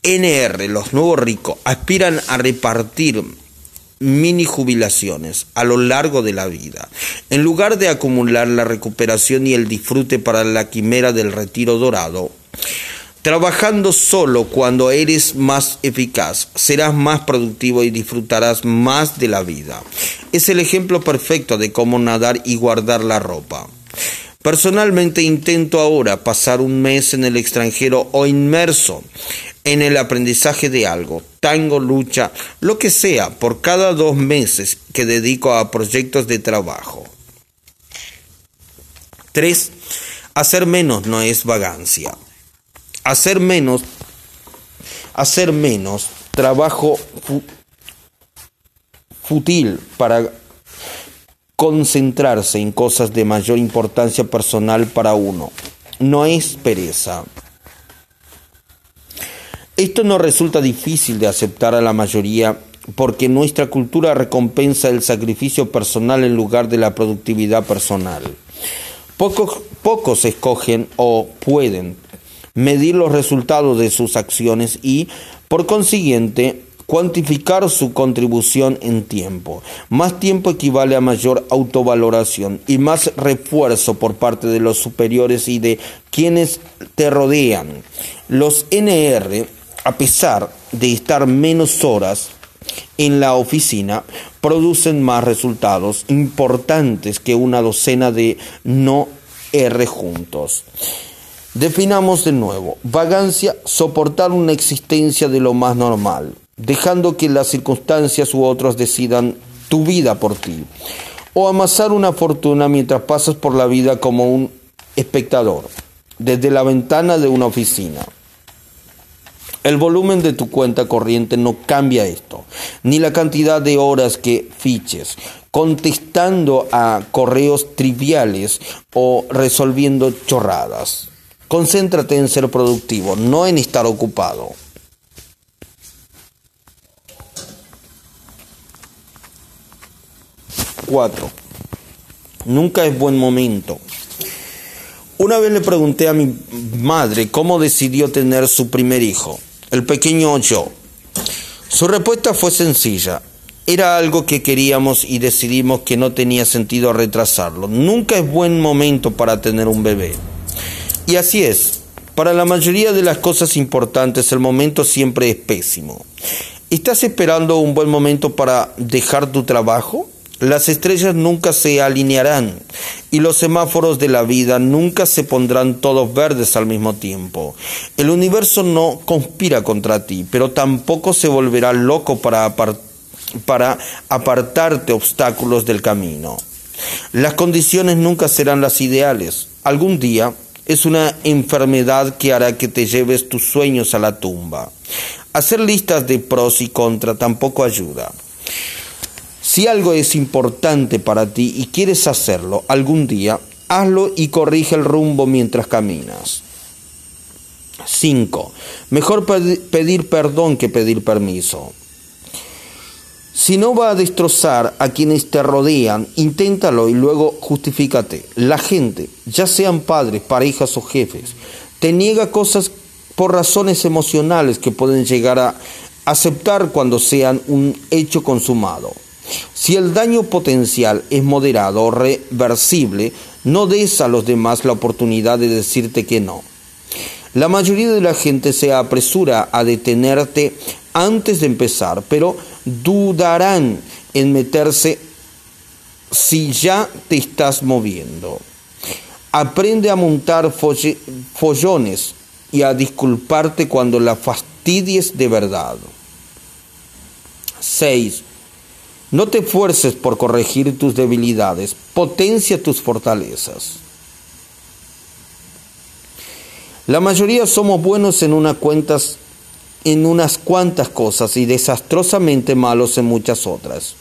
NR, los nuevos ricos, aspiran a repartir mini jubilaciones a lo largo de la vida, en lugar de acumular la recuperación y el disfrute para la quimera del retiro dorado. Trabajando solo cuando eres más eficaz, serás más productivo y disfrutarás más de la vida. Es el ejemplo perfecto de cómo nadar y guardar la ropa. Personalmente intento ahora pasar un mes en el extranjero o inmerso en el aprendizaje de algo, tango, lucha, lo que sea, por cada dos meses que dedico a proyectos de trabajo. 3. Hacer menos no es vagancia. Hacer menos, hacer menos trabajo fútil para concentrarse en cosas de mayor importancia personal para uno. No es pereza. Esto no resulta difícil de aceptar a la mayoría porque nuestra cultura recompensa el sacrificio personal en lugar de la productividad personal. Pocos, pocos escogen o pueden medir los resultados de sus acciones y, por consiguiente, cuantificar su contribución en tiempo. Más tiempo equivale a mayor autovaloración y más refuerzo por parte de los superiores y de quienes te rodean. Los NR, a pesar de estar menos horas en la oficina, producen más resultados importantes que una docena de no R juntos. Definamos de nuevo, vagancia, soportar una existencia de lo más normal dejando que las circunstancias u otros decidan tu vida por ti, o amasar una fortuna mientras pasas por la vida como un espectador, desde la ventana de una oficina. El volumen de tu cuenta corriente no cambia esto, ni la cantidad de horas que fiches, contestando a correos triviales o resolviendo chorradas. Concéntrate en ser productivo, no en estar ocupado. 4. Nunca es buen momento. Una vez le pregunté a mi madre cómo decidió tener su primer hijo, el pequeño yo. Su respuesta fue sencilla. Era algo que queríamos y decidimos que no tenía sentido retrasarlo. Nunca es buen momento para tener un bebé. Y así es. Para la mayoría de las cosas importantes el momento siempre es pésimo. ¿Estás esperando un buen momento para dejar tu trabajo? Las estrellas nunca se alinearán y los semáforos de la vida nunca se pondrán todos verdes al mismo tiempo. El universo no conspira contra ti, pero tampoco se volverá loco para, para apartarte obstáculos del camino. Las condiciones nunca serán las ideales. Algún día es una enfermedad que hará que te lleves tus sueños a la tumba. Hacer listas de pros y contra tampoco ayuda. Si algo es importante para ti y quieres hacerlo algún día, hazlo y corrige el rumbo mientras caminas. 5. Mejor pedir perdón que pedir permiso. Si no va a destrozar a quienes te rodean, inténtalo y luego justifícate. La gente, ya sean padres, parejas o jefes, te niega cosas por razones emocionales que pueden llegar a aceptar cuando sean un hecho consumado. Si el daño potencial es moderado o reversible, no des a los demás la oportunidad de decirte que no. La mayoría de la gente se apresura a detenerte antes de empezar, pero dudarán en meterse si ya te estás moviendo. Aprende a montar follones y a disculparte cuando la fastidies de verdad. 6. No te esfuerces por corregir tus debilidades, potencia tus fortalezas. La mayoría somos buenos en, cuentas, en unas cuantas cosas y desastrosamente malos en muchas otras.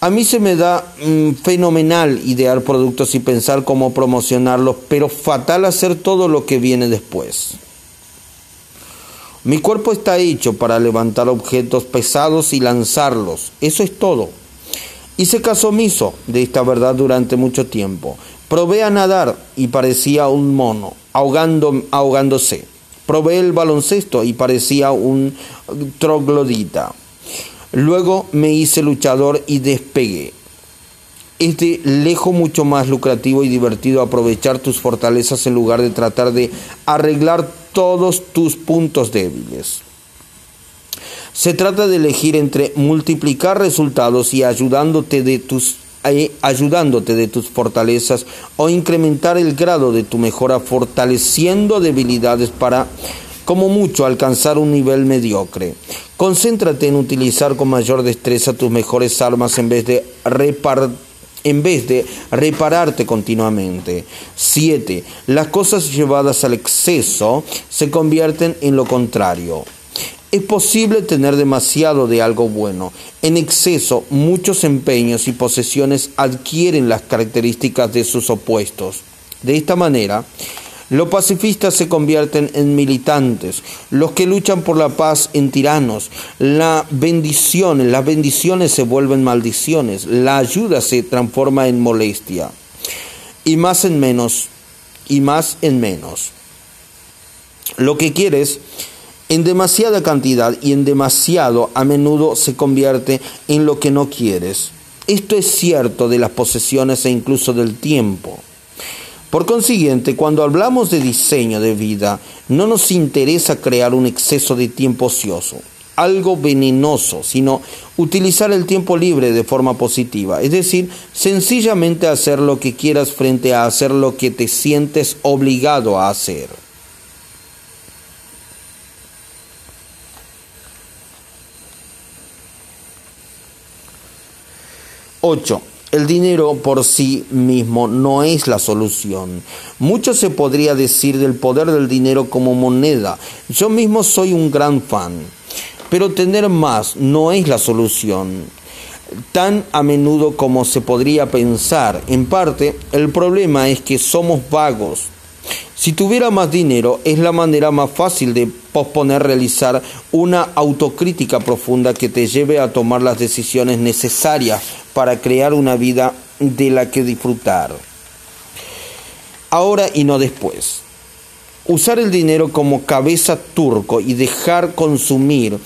A mí se me da mm, fenomenal idear productos y pensar cómo promocionarlos, pero fatal hacer todo lo que viene después. Mi cuerpo está hecho para levantar objetos pesados y lanzarlos. Eso es todo. Hice caso omiso de esta verdad durante mucho tiempo. Probé a nadar y parecía un mono, ahogando, ahogándose. Probé el baloncesto y parecía un troglodita. Luego me hice luchador y despegué. Es de lejos mucho más lucrativo y divertido aprovechar tus fortalezas en lugar de tratar de arreglar todos tus puntos débiles. Se trata de elegir entre multiplicar resultados y ayudándote de tus eh, ayudándote de tus fortalezas o incrementar el grado de tu mejora fortaleciendo debilidades para como mucho alcanzar un nivel mediocre. Concéntrate en utilizar con mayor destreza tus mejores armas en vez de repartir en vez de repararte continuamente. 7. Las cosas llevadas al exceso se convierten en lo contrario. Es posible tener demasiado de algo bueno. En exceso, muchos empeños y posesiones adquieren las características de sus opuestos. De esta manera, los pacifistas se convierten en militantes, los que luchan por la paz en tiranos. La bendición, las bendiciones se vuelven maldiciones, la ayuda se transforma en molestia. Y más en menos, y más en menos. Lo que quieres en demasiada cantidad y en demasiado a menudo se convierte en lo que no quieres. Esto es cierto de las posesiones e incluso del tiempo. Por consiguiente, cuando hablamos de diseño de vida, no nos interesa crear un exceso de tiempo ocioso, algo venenoso, sino utilizar el tiempo libre de forma positiva, es decir, sencillamente hacer lo que quieras frente a hacer lo que te sientes obligado a hacer. Ocho. El dinero por sí mismo no es la solución. Mucho se podría decir del poder del dinero como moneda. Yo mismo soy un gran fan. Pero tener más no es la solución tan a menudo como se podría pensar. En parte, el problema es que somos vagos. Si tuviera más dinero, es la manera más fácil de posponer realizar una autocrítica profunda que te lleve a tomar las decisiones necesarias para crear una vida de la que disfrutar. Ahora y no después. Usar el dinero como cabeza turco y dejar consumir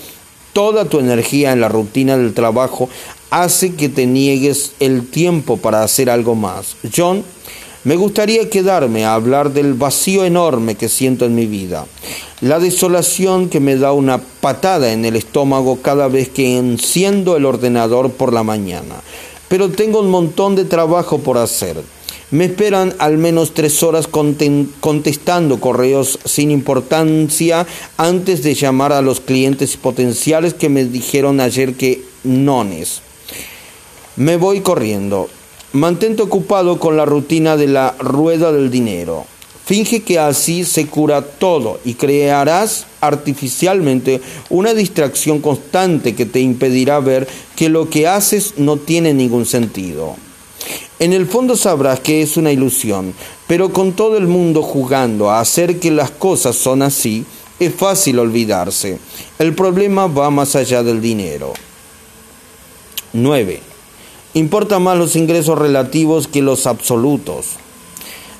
toda tu energía en la rutina del trabajo hace que te niegues el tiempo para hacer algo más. John, me gustaría quedarme a hablar del vacío enorme que siento en mi vida, la desolación que me da una patada en el estómago cada vez que enciendo el ordenador por la mañana. Pero tengo un montón de trabajo por hacer. Me esperan al menos tres horas contestando correos sin importancia antes de llamar a los clientes potenciales que me dijeron ayer que nones. Me voy corriendo. Mantente ocupado con la rutina de la rueda del dinero. Finge que así se cura todo y crearás artificialmente una distracción constante que te impedirá ver que lo que haces no tiene ningún sentido. En el fondo sabrás que es una ilusión, pero con todo el mundo jugando a hacer que las cosas son así, es fácil olvidarse. El problema va más allá del dinero. 9. Importan más los ingresos relativos que los absolutos.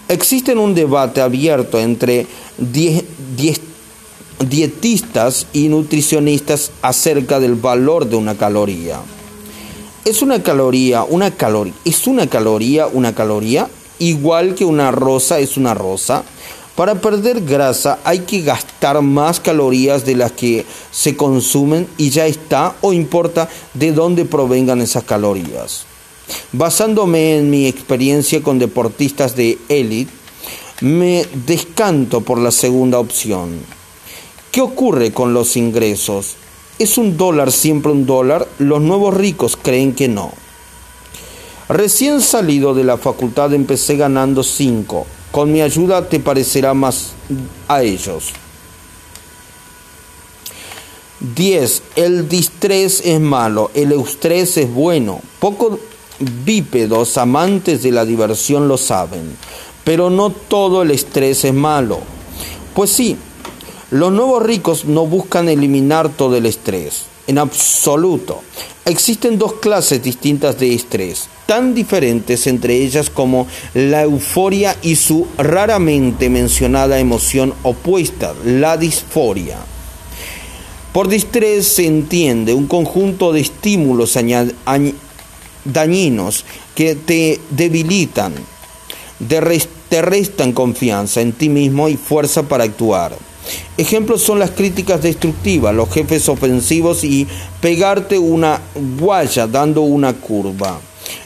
Existe un debate abierto entre dietistas y nutricionistas acerca del valor de una caloría. ¿Es una caloría una caloría? ¿Es una caloría una caloría? Igual que una rosa es una rosa. Para perder grasa hay que gastar más calorías de las que se consumen y ya está o importa de dónde provengan esas calorías. Basándome en mi experiencia con deportistas de élite, me descanto por la segunda opción. ¿Qué ocurre con los ingresos? ¿Es un dólar siempre un dólar? Los nuevos ricos creen que no. Recién salido de la facultad empecé ganando 5 con mi ayuda te parecerá más a ellos. 10. El distrés es malo, el eustrés es bueno. Pocos bípedos amantes de la diversión lo saben, pero no todo el estrés es malo. Pues sí, los nuevos ricos no buscan eliminar todo el estrés, en absoluto. Existen dos clases distintas de estrés, tan diferentes entre ellas como la euforia y su raramente mencionada emoción opuesta, la disforia. Por distrés se entiende un conjunto de estímulos dañinos que te debilitan, te restan confianza en ti mismo y fuerza para actuar. Ejemplos son las críticas destructivas, los jefes ofensivos y pegarte una guaya dando una curva.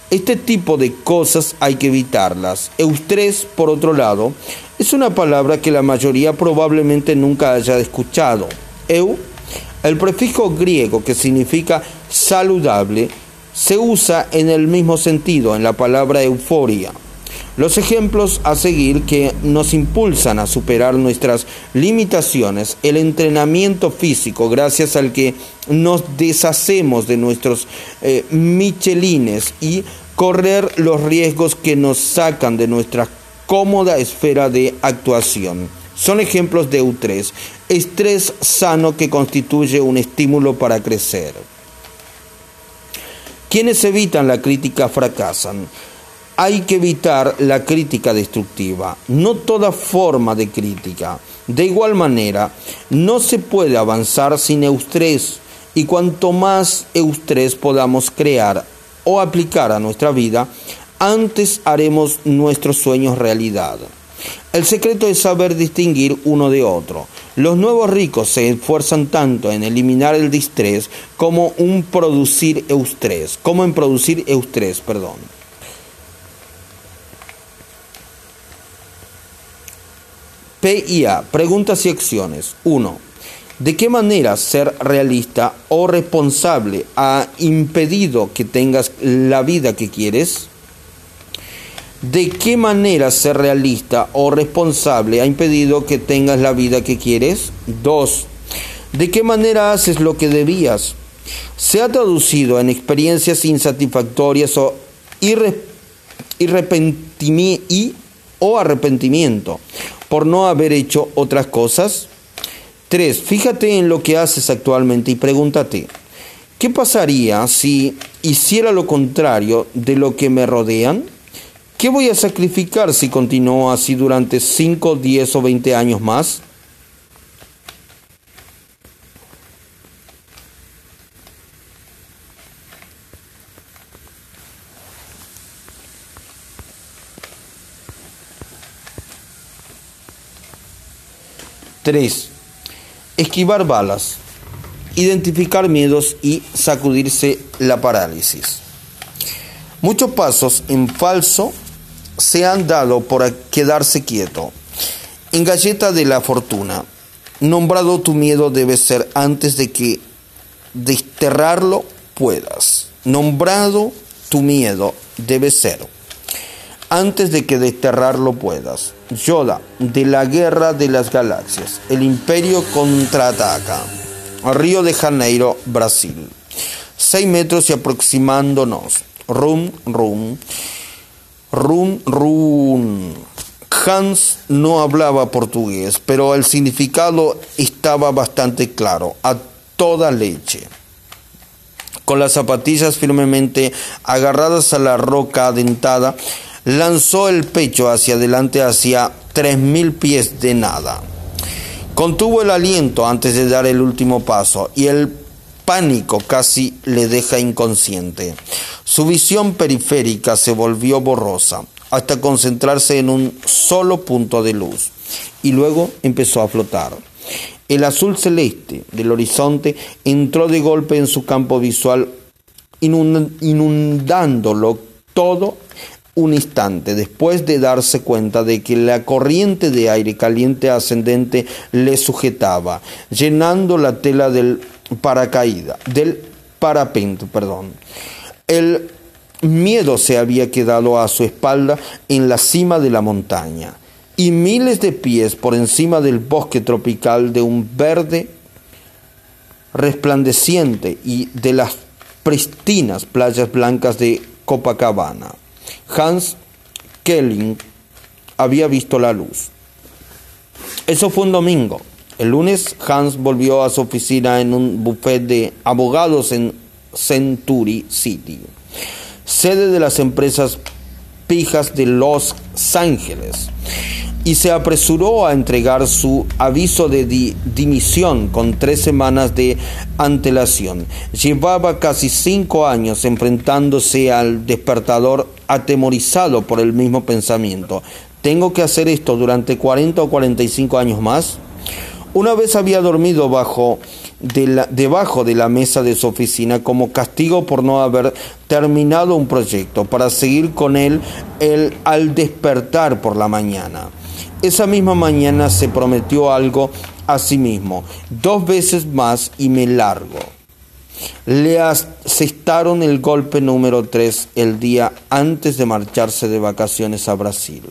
Este tipo de cosas hay que evitarlas. Eustrés, por otro lado, es una palabra que la mayoría probablemente nunca haya escuchado. Eu, el prefijo griego que significa saludable, se usa en el mismo sentido en la palabra euforia. Los ejemplos a seguir que nos impulsan a superar nuestras limitaciones, el entrenamiento físico gracias al que nos deshacemos de nuestros eh, michelines y correr los riesgos que nos sacan de nuestra cómoda esfera de actuación. Son ejemplos de U3, estrés sano que constituye un estímulo para crecer. Quienes evitan la crítica fracasan hay que evitar la crítica destructiva, no toda forma de crítica. De igual manera, no se puede avanzar sin eustrés y cuanto más eustrés podamos crear o aplicar a nuestra vida, antes haremos nuestros sueños realidad. El secreto es saber distinguir uno de otro. Los nuevos ricos se esfuerzan tanto en eliminar el distrés como en producir como en producir eustrés, perdón. PIA, preguntas y acciones. 1. ¿De qué manera ser realista o responsable ha impedido que tengas la vida que quieres? ¿De qué manera ser realista o responsable ha impedido que tengas la vida que quieres? 2. ¿De qué manera haces lo que debías? ¿Se ha traducido en experiencias insatisfactorias o, o arrepentimiento? Por no haber hecho otras cosas? 3. Fíjate en lo que haces actualmente y pregúntate, ¿qué pasaría si hiciera lo contrario de lo que me rodean? ¿Qué voy a sacrificar si continúo así durante 5, 10 o 20 años más? Tres, Esquivar balas. Identificar miedos y sacudirse la parálisis. Muchos pasos en falso se han dado por quedarse quieto. En Galleta de la Fortuna, nombrado tu miedo debe ser antes de que desterrarlo puedas. Nombrado tu miedo debe ser antes de que desterrarlo puedas. Yoda, de la Guerra de las Galaxias. El Imperio contraataca. Río de Janeiro, Brasil. Seis metros y aproximándonos. Rum, rum. Rum, rum. Hans no hablaba portugués, pero el significado estaba bastante claro. A toda leche con las zapatillas firmemente agarradas a la roca dentada, lanzó el pecho hacia adelante hacia tres mil pies de nada. Contuvo el aliento antes de dar el último paso y el pánico casi le deja inconsciente. Su visión periférica se volvió borrosa hasta concentrarse en un solo punto de luz y luego empezó a flotar. El azul celeste del horizonte entró de golpe en su campo visual inundándolo todo un instante después de darse cuenta de que la corriente de aire caliente ascendente le sujetaba, llenando la tela del paracaídas, del parapente, perdón. El miedo se había quedado a su espalda en la cima de la montaña y miles de pies por encima del bosque tropical de un verde resplandeciente y de las pristinas playas blancas de Copacabana. Hans Kelling había visto la luz. Eso fue un domingo. El lunes Hans volvió a su oficina en un buffet de abogados en Century City, sede de las empresas pijas de Los Ángeles. Y se apresuró a entregar su aviso de dimisión con tres semanas de antelación. Llevaba casi cinco años enfrentándose al despertador atemorizado por el mismo pensamiento. ¿Tengo que hacer esto durante 40 o 45 años más? Una vez había dormido bajo debajo de la mesa de su oficina como castigo por no haber terminado un proyecto, para seguir con él el, al despertar por la mañana. Esa misma mañana se prometió algo a sí mismo, dos veces más y me largo. Le asestaron el golpe número tres el día antes de marcharse de vacaciones a Brasil.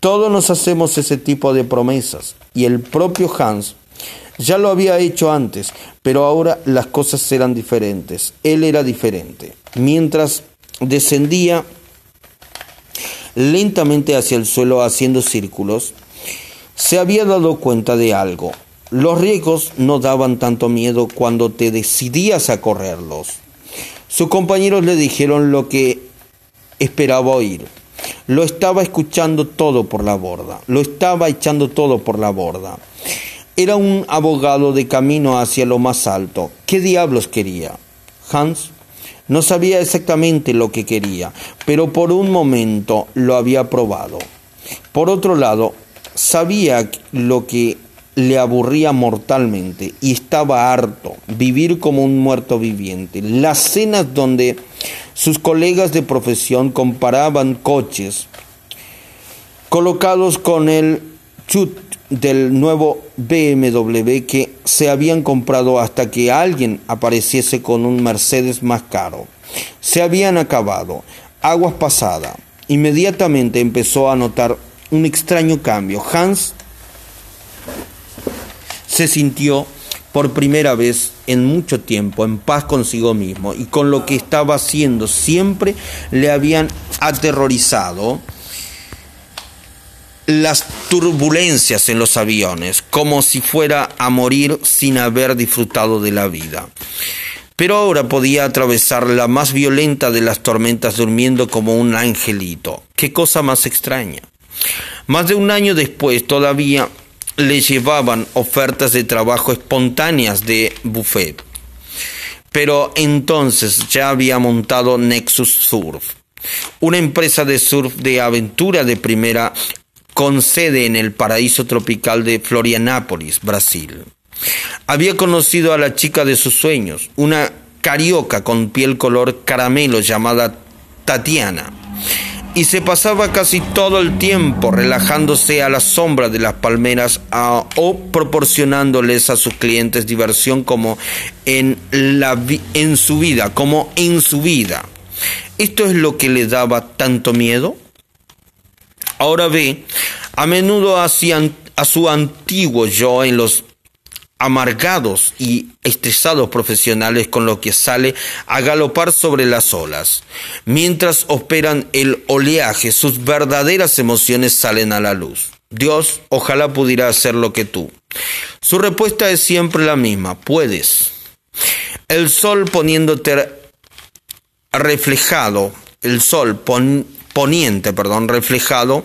Todos nos hacemos ese tipo de promesas y el propio Hans ya lo había hecho antes, pero ahora las cosas eran diferentes. Él era diferente. Mientras descendía lentamente hacia el suelo haciendo círculos, se había dado cuenta de algo. Los riesgos no daban tanto miedo cuando te decidías a correrlos. Sus compañeros le dijeron lo que esperaba oír. Lo estaba escuchando todo por la borda, lo estaba echando todo por la borda. Era un abogado de camino hacia lo más alto. ¿Qué diablos quería? Hans no sabía exactamente lo que quería, pero por un momento lo había probado. Por otro lado, sabía lo que le aburría mortalmente y estaba harto, vivir como un muerto viviente. Las cenas donde sus colegas de profesión comparaban coches colocados con el chut del nuevo BMW que se habían comprado hasta que alguien apareciese con un Mercedes más caro. Se habían acabado. Aguas pasada. Inmediatamente empezó a notar un extraño cambio. Hans se sintió por primera vez en mucho tiempo en paz consigo mismo y con lo que estaba haciendo siempre le habían aterrorizado las turbulencias en los aviones, como si fuera a morir sin haber disfrutado de la vida. Pero ahora podía atravesar la más violenta de las tormentas durmiendo como un angelito. Qué cosa más extraña. Más de un año después todavía le llevaban ofertas de trabajo espontáneas de buffet. Pero entonces ya había montado Nexus Surf, una empresa de surf de aventura de primera con sede en el paraíso tropical de Florianápolis, Brasil. Había conocido a la chica de sus sueños, una carioca con piel color caramelo llamada Tatiana, y se pasaba casi todo el tiempo relajándose a la sombra de las palmeras o proporcionándoles a sus clientes diversión como en, la, en su vida, como en su vida. ¿Esto es lo que le daba tanto miedo? Ahora ve a menudo hacia a su antiguo yo en los amargados y estresados profesionales con los que sale a galopar sobre las olas. Mientras operan el oleaje, sus verdaderas emociones salen a la luz. Dios ojalá pudiera hacer lo que tú. Su respuesta es siempre la misma, puedes. El sol poniéndote reflejado, el sol pon, poniente, perdón, reflejado,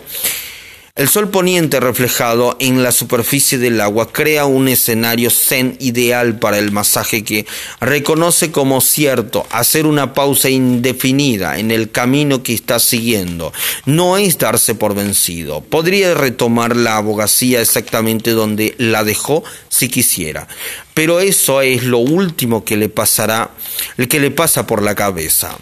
el sol poniente reflejado en la superficie del agua crea un escenario zen ideal para el masaje que reconoce como cierto hacer una pausa indefinida en el camino que está siguiendo. No es darse por vencido. Podría retomar la abogacía exactamente donde la dejó si quisiera. Pero eso es lo último que le pasará, el que le pasa por la cabeza.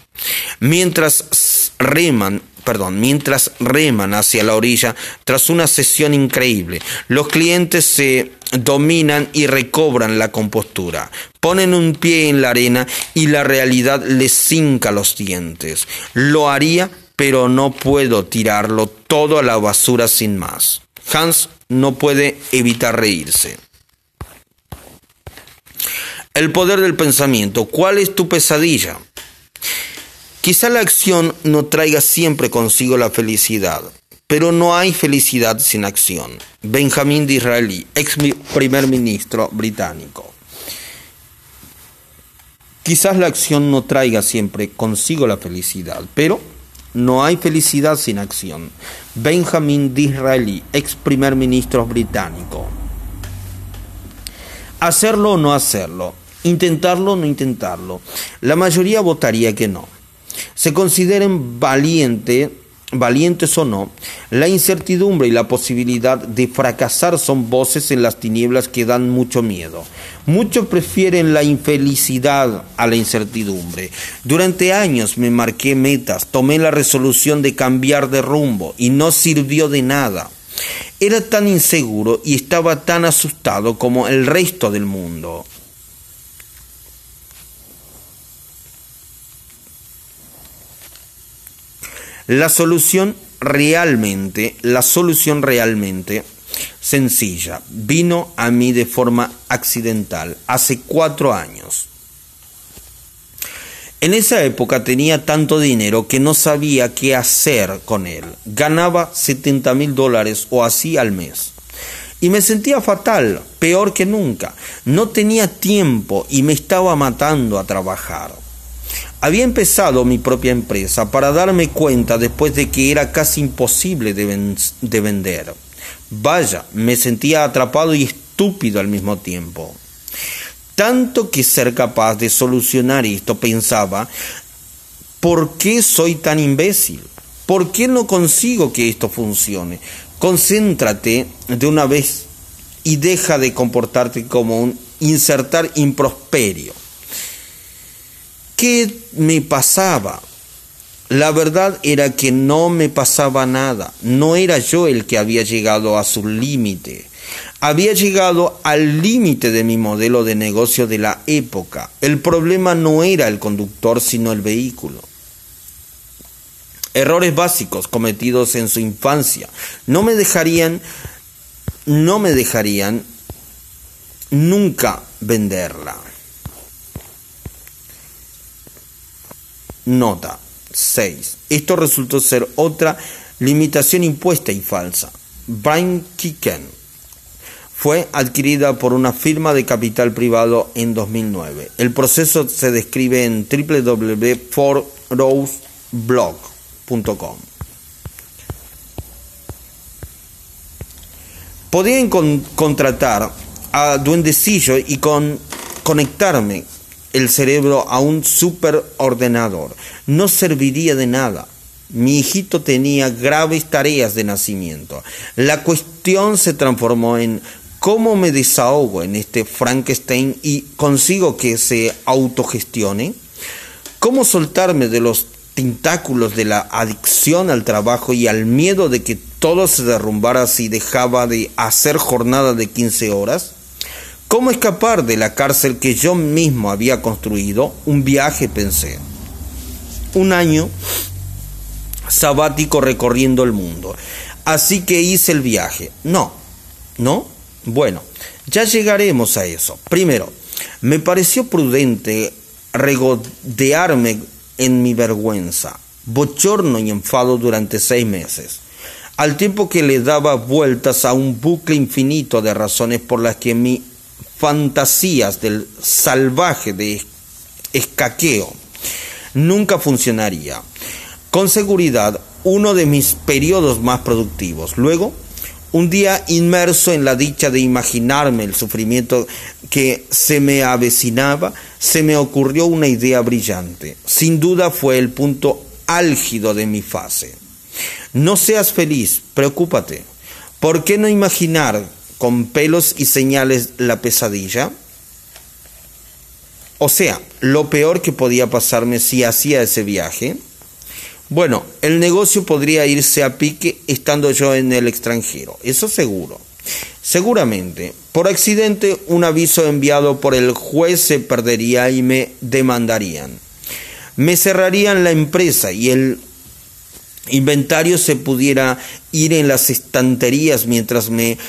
Mientras reman perdón, mientras reman hacia la orilla tras una sesión increíble. Los clientes se dominan y recobran la compostura. Ponen un pie en la arena y la realidad les cinca los dientes. Lo haría, pero no puedo tirarlo todo a la basura sin más. Hans no puede evitar reírse. El poder del pensamiento. ¿Cuál es tu pesadilla? Quizá la acción no traiga siempre consigo la felicidad, pero no hay felicidad sin acción. Benjamín Disraeli, ex primer ministro británico. Quizás la acción no traiga siempre consigo la felicidad, pero No hay felicidad sin acción. Benjamin Disraeli, ex primer ministro británico. Hacerlo o no hacerlo. Intentarlo o no intentarlo. La mayoría votaría que no. Se consideren valiente valientes o no, la incertidumbre y la posibilidad de fracasar son voces en las tinieblas que dan mucho miedo. Muchos prefieren la infelicidad a la incertidumbre. Durante años me marqué metas, tomé la resolución de cambiar de rumbo y no sirvió de nada. Era tan inseguro y estaba tan asustado como el resto del mundo. La solución realmente, la solución realmente sencilla, vino a mí de forma accidental, hace cuatro años. En esa época tenía tanto dinero que no sabía qué hacer con él. Ganaba 70 mil dólares o así al mes. Y me sentía fatal, peor que nunca. No tenía tiempo y me estaba matando a trabajar. Había empezado mi propia empresa para darme cuenta después de que era casi imposible de, vender. Vaya, me sentía atrapado y estúpido al mismo tiempo. Tanto que ser capaz de solucionar esto pensaba, ¿por qué soy tan imbécil? ¿Por qué no consigo que esto funcione? Concéntrate de una vez y deja de comportarte como un insertar improsperio. ¿Qué me pasaba? La verdad era que no me pasaba nada. No era yo el que había llegado a su límite. Había llegado al límite de mi modelo de negocio de la época. El problema no era el conductor, sino el vehículo. Errores básicos cometidos en su infancia no me dejarían no me dejarían nunca venderla. Nota 6. Esto resultó ser otra limitación impuesta y falsa. Brian Kicken fue adquirida por una firma de capital privado en 2009. El proceso se describe en www.forroseblog.com. Podía contratar a Duendecillo y con conectarme el cerebro a un superordenador. No serviría de nada. Mi hijito tenía graves tareas de nacimiento. La cuestión se transformó en cómo me desahogo en este Frankenstein y consigo que se autogestione. ¿Cómo soltarme de los tentáculos de la adicción al trabajo y al miedo de que todo se derrumbara si dejaba de hacer jornada de 15 horas? ¿Cómo escapar de la cárcel que yo mismo había construido? Un viaje, pensé. Un año sabático recorriendo el mundo. Así que hice el viaje. No, no. Bueno, ya llegaremos a eso. Primero, me pareció prudente regodearme en mi vergüenza, bochorno y enfado durante seis meses, al tiempo que le daba vueltas a un bucle infinito de razones por las que mi fantasías del salvaje de escaqueo nunca funcionaría. Con seguridad, uno de mis periodos más productivos. Luego, un día inmerso en la dicha de imaginarme el sufrimiento que se me avecinaba, se me ocurrió una idea brillante. Sin duda fue el punto álgido de mi fase. No seas feliz, preocúpate. ¿Por qué no imaginar con pelos y señales la pesadilla? O sea, lo peor que podía pasarme si hacía ese viaje. Bueno, el negocio podría irse a pique estando yo en el extranjero, eso seguro. Seguramente, por accidente, un aviso enviado por el juez se perdería y me demandarían. Me cerrarían la empresa y el inventario se pudiera ir en las estanterías mientras me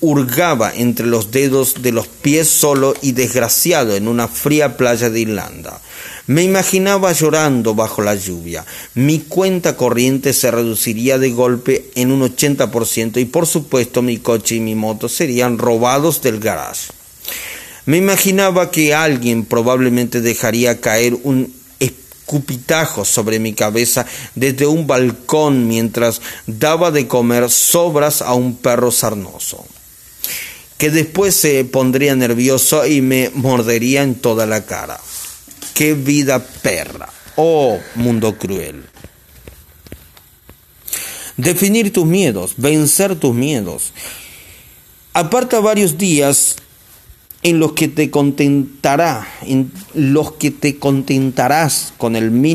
hurgaba entre los dedos de los pies solo y desgraciado en una fría playa de Irlanda. Me imaginaba llorando bajo la lluvia. Mi cuenta corriente se reduciría de golpe en un 80% y por supuesto mi coche y mi moto serían robados del garage. Me imaginaba que alguien probablemente dejaría caer un escupitajos sobre mi cabeza desde un balcón mientras daba de comer sobras a un perro sarnoso, que después se pondría nervioso y me mordería en toda la cara. ¡Qué vida perra! ¡Oh, mundo cruel! Definir tus miedos, vencer tus miedos. Aparta varios días en los que te contentará, en los que te contentarás con el mínimo